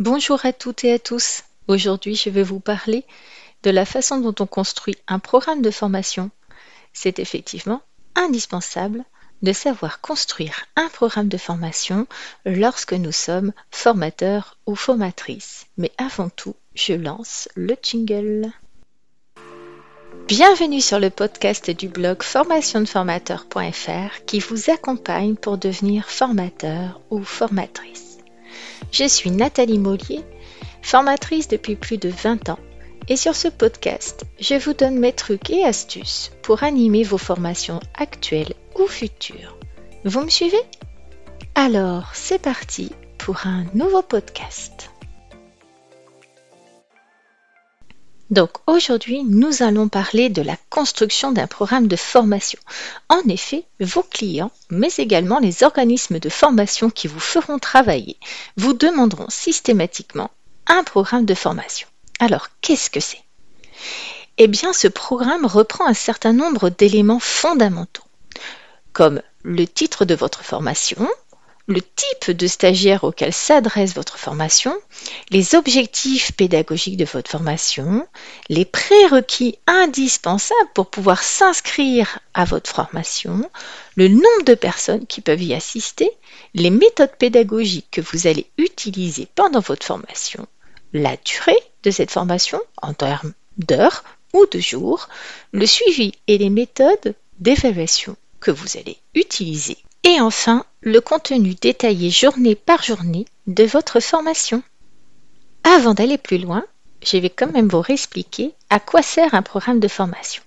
Bonjour à toutes et à tous. Aujourd'hui, je vais vous parler de la façon dont on construit un programme de formation. C'est effectivement indispensable de savoir construire un programme de formation lorsque nous sommes formateurs ou formatrices. Mais avant tout, je lance le jingle. Bienvenue sur le podcast du blog formationdeformateur.fr qui vous accompagne pour devenir formateur ou formatrice. Je suis Nathalie Mollier, formatrice depuis plus de 20 ans et sur ce podcast, je vous donne mes trucs et astuces pour animer vos formations actuelles ou futures. Vous me suivez? Alors, c'est parti pour un nouveau podcast. Donc aujourd'hui, nous allons parler de la construction d'un programme de formation. En effet, vos clients, mais également les organismes de formation qui vous feront travailler, vous demanderont systématiquement un programme de formation. Alors, qu'est-ce que c'est? Eh bien, ce programme reprend un certain nombre d'éléments fondamentaux, comme le titre de votre formation, le type de stagiaire auquel s'adresse votre formation, les objectifs pédagogiques de votre formation, les prérequis indispensables pour pouvoir s'inscrire à votre formation, le nombre de personnes qui peuvent y assister, les méthodes pédagogiques que vous allez utiliser pendant votre formation, la durée de cette formation en termes d'heures ou de jours, le suivi et les méthodes d'évaluation que vous allez utiliser et enfin, le contenu détaillé journée par journée de votre formation. Avant d'aller plus loin, je vais quand même vous réexpliquer à quoi sert un programme de formation.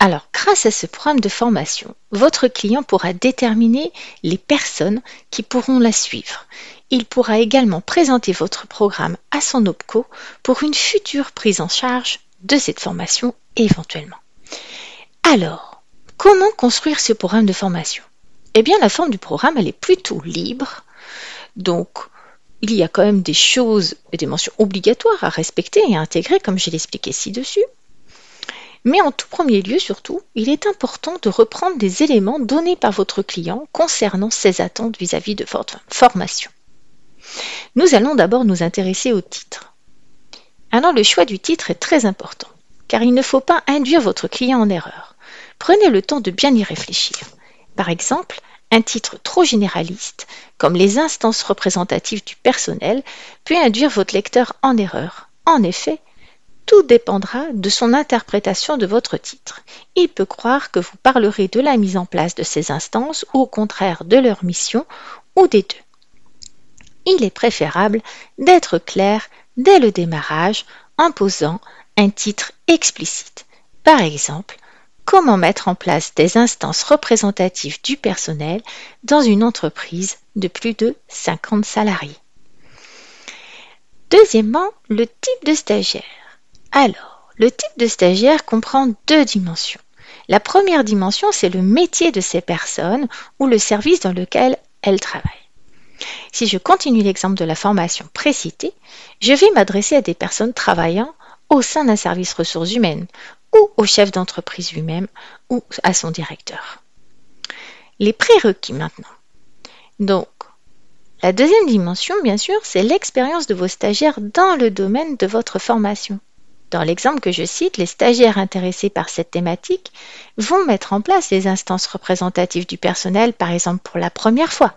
Alors, grâce à ce programme de formation, votre client pourra déterminer les personnes qui pourront la suivre. Il pourra également présenter votre programme à son OPCO pour une future prise en charge de cette formation éventuellement. Alors, comment construire ce programme de formation? Eh bien, la forme du programme, elle est plutôt libre. Donc, il y a quand même des choses et des mentions obligatoires à respecter et à intégrer, comme je l'ai expliqué ci-dessus. Mais en tout premier lieu, surtout, il est important de reprendre des éléments donnés par votre client concernant ses attentes vis-à-vis de votre formation. Nous allons d'abord nous intéresser au titre. Alors le choix du titre est très important, car il ne faut pas induire votre client en erreur. Prenez le temps de bien y réfléchir. Par exemple, un titre trop généraliste, comme les instances représentatives du personnel, peut induire votre lecteur en erreur. En effet, tout dépendra de son interprétation de votre titre. Il peut croire que vous parlerez de la mise en place de ces instances ou au contraire de leur mission ou des deux. Il est préférable d'être clair dès le démarrage en posant un titre explicite. Par exemple, comment mettre en place des instances représentatives du personnel dans une entreprise de plus de 50 salariés. Deuxièmement, le type de stagiaire. Alors, le type de stagiaire comprend deux dimensions. La première dimension, c'est le métier de ces personnes ou le service dans lequel elles travaillent. Si je continue l'exemple de la formation précitée, je vais m'adresser à des personnes travaillant au sein d'un service ressources humaines ou au chef d'entreprise lui-même ou à son directeur. Les prérequis maintenant. Donc, la deuxième dimension, bien sûr, c'est l'expérience de vos stagiaires dans le domaine de votre formation. Dans l'exemple que je cite, les stagiaires intéressés par cette thématique vont mettre en place les instances représentatives du personnel, par exemple pour la première fois.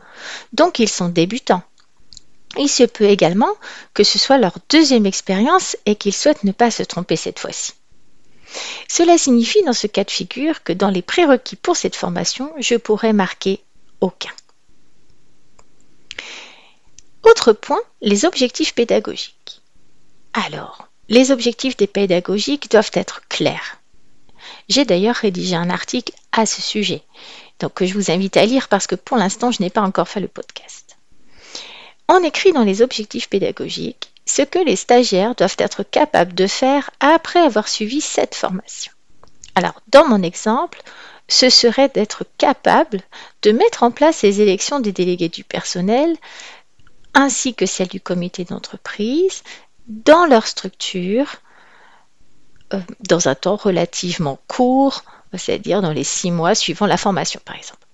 Donc ils sont débutants. Il se peut également que ce soit leur deuxième expérience et qu'ils souhaitent ne pas se tromper cette fois-ci. Cela signifie dans ce cas de figure que dans les prérequis pour cette formation, je pourrais marquer aucun. Autre point, les objectifs pédagogiques. Alors, les objectifs des pédagogiques doivent être clairs. J'ai d'ailleurs rédigé un article à ce sujet, donc que je vous invite à lire parce que pour l'instant, je n'ai pas encore fait le podcast. On écrit dans les objectifs pédagogiques ce que les stagiaires doivent être capables de faire après avoir suivi cette formation. Alors, dans mon exemple, ce serait d'être capable de mettre en place les élections des délégués du personnel ainsi que celles du comité d'entreprise dans leur structure euh, dans un temps relativement court, c'est-à-dire dans les six mois suivant la formation par exemple.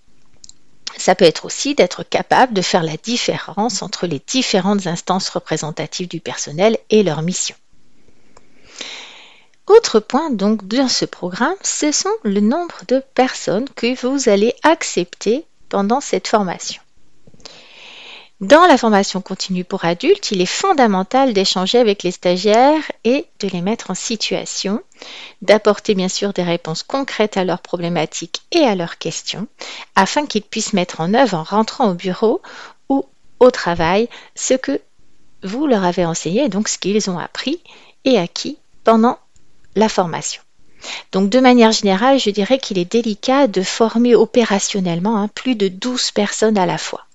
Ça peut être aussi d'être capable de faire la différence entre les différentes instances représentatives du personnel et leur mission. Autre point donc dans ce programme, ce sont le nombre de personnes que vous allez accepter pendant cette formation. Dans la formation continue pour adultes, il est fondamental d'échanger avec les stagiaires et de les mettre en situation, d'apporter bien sûr des réponses concrètes à leurs problématiques et à leurs questions, afin qu'ils puissent mettre en œuvre en rentrant au bureau ou au travail ce que vous leur avez enseigné, donc ce qu'ils ont appris et acquis pendant la formation. Donc de manière générale, je dirais qu'il est délicat de former opérationnellement hein, plus de 12 personnes à la fois.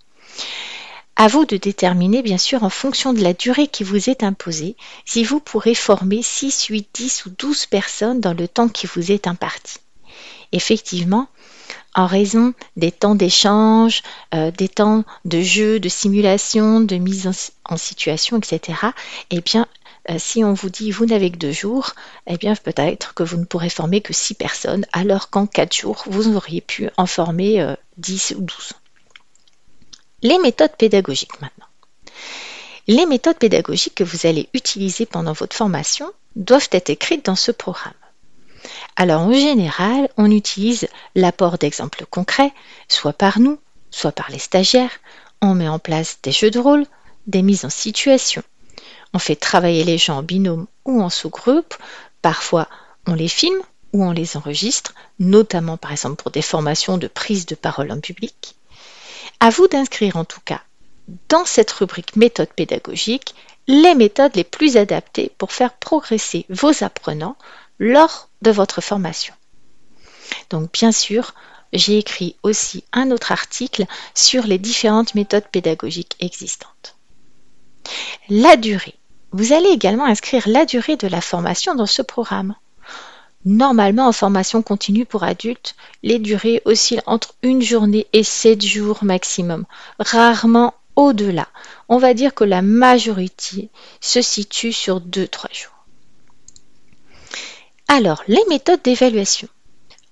À vous de déterminer, bien sûr, en fonction de la durée qui vous est imposée, si vous pourrez former 6, 8, 10 ou 12 personnes dans le temps qui vous est imparti. Effectivement, en raison des temps d'échange, euh, des temps de jeu, de simulation, de mise en, situation, etc., eh bien, euh, si on vous dit vous n'avez que deux jours, eh bien peut-être que vous ne pourrez former que six personnes, alors qu'en quatre jours, vous auriez pu en former euh, dix ou douze. Les méthodes pédagogiques maintenant. Les méthodes pédagogiques que vous allez utiliser pendant votre formation doivent être écrites dans ce programme. Alors en général, on utilise l'apport d'exemples concrets, soit par nous, soit par les stagiaires. On met en place des jeux de rôle, des mises en situation. On fait travailler les gens en binôme ou en sous-groupe. Parfois, on les filme ou on les enregistre, notamment par exemple pour des formations de prise de parole en public. À vous d'inscrire en tout cas dans cette rubrique méthode pédagogique les méthodes les plus adaptées pour faire progresser vos apprenants lors de votre formation. Donc bien sûr, j'ai écrit aussi un autre article sur les différentes méthodes pédagogiques existantes. La durée. Vous allez également inscrire la durée de la formation dans ce programme. Normalement, en formation continue pour adultes, les durées oscillent entre une journée et sept jours maximum, rarement au-delà. On va dire que la majorité se situe sur 2-3 jours. Alors, les méthodes d'évaluation.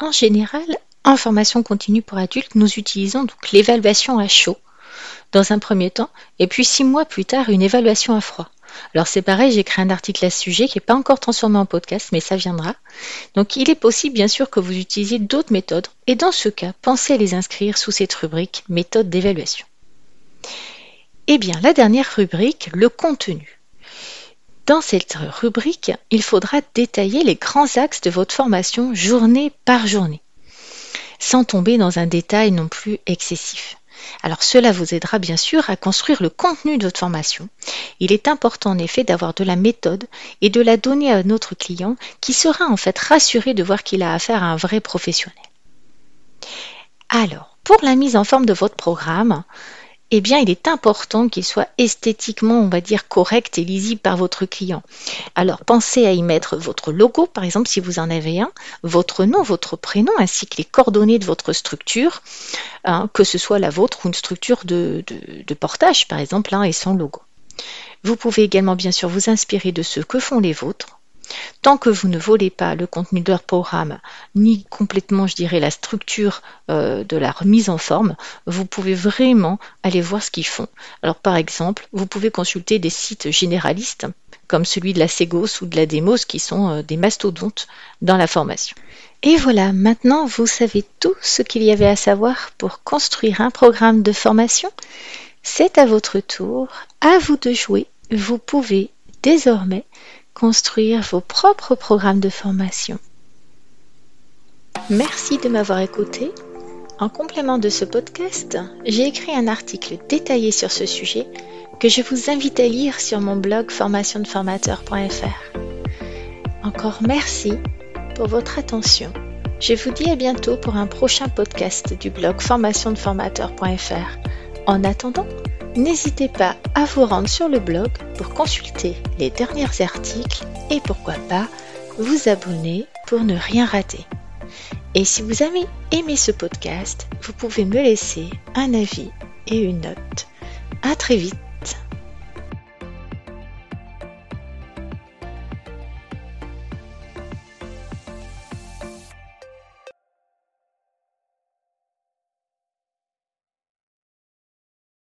En général, en formation continue pour adultes, nous utilisons donc l'évaluation à chaud dans un premier temps, et puis six mois plus tard, une évaluation à froid. Alors c'est pareil, j'ai créé un article à ce sujet qui n'est pas encore transformé en podcast, mais ça viendra. Donc il est possible bien sûr que vous utilisiez d'autres méthodes, et dans ce cas, pensez à les inscrire sous cette rubrique méthode d'évaluation. Eh bien, la dernière rubrique, le contenu. Dans cette rubrique, il faudra détailler les grands axes de votre formation journée par journée, sans tomber dans un détail non plus excessif. Alors cela vous aidera bien sûr à construire le contenu de votre formation. Il est important en effet d'avoir de la méthode et de la donner à notre client qui sera en fait rassuré de voir qu'il a affaire à un vrai professionnel. Alors, pour la mise en forme de votre programme, eh bien, il est important qu'il soit esthétiquement, on va dire, correct et lisible par votre client. Alors, pensez à y mettre votre logo, par exemple, si vous en avez un, votre nom, votre prénom, ainsi que les coordonnées de votre structure, hein, que ce soit la vôtre ou une structure de, portage, par exemple, hein, et son logo. Vous pouvez également, bien sûr, vous inspirer de ce que font les vôtres Tant que vous ne volez pas le contenu de leur programme, ni complètement, je dirais, la structure euh, de la remise en forme, vous pouvez vraiment aller voir ce qu'ils font. Alors, par exemple, vous pouvez consulter des sites généralistes, comme celui de la Segos ou de la Demos, qui sont euh, des mastodontes dans la formation. Et voilà, maintenant vous savez tout ce qu'il y avait à savoir pour construire un programme de formation. C'est à votre tour, à vous de jouer. Vous pouvez désormais construire vos propres programmes de formation. Merci de m'avoir écouté. En complément de ce podcast, j'ai écrit un article détaillé sur ce sujet que je vous invite à lire sur mon blog formationdeformateur.fr. Encore merci pour votre attention. Je vous dis à bientôt pour un prochain podcast du blog formationdeformateur.fr. En attendant, N'hésitez pas à vous rendre sur le blog pour consulter les derniers articles et pourquoi pas vous abonner pour ne rien rater. Et si vous avez aimé ce podcast, vous pouvez me laisser un avis et une note. À très vite